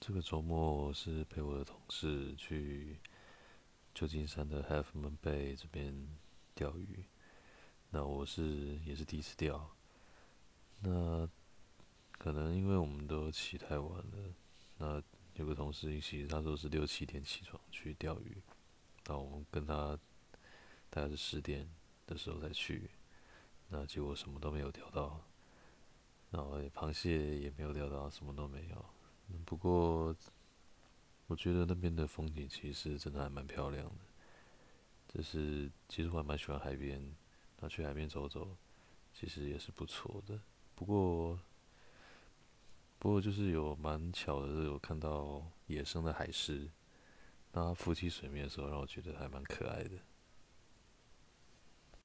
这个周末是陪我的同事去旧金山的 Half Moon Bay 这边钓鱼。那我是也是第一次钓。那可能因为我们都起太晚了。那有个同事一起，他说是六七点起床去钓鱼。那我们跟他大概是十点的时候才去。那结果什么都没有钓到，然后螃蟹也没有钓到，什么都没有。不过，我觉得那边的风景其实真的还蛮漂亮的。就是其实我还蛮喜欢海边，那去海边走走，其实也是不错的。不过，不过就是有蛮巧的，有看到野生的海狮，那它浮起水面的时候，让我觉得还蛮可爱的。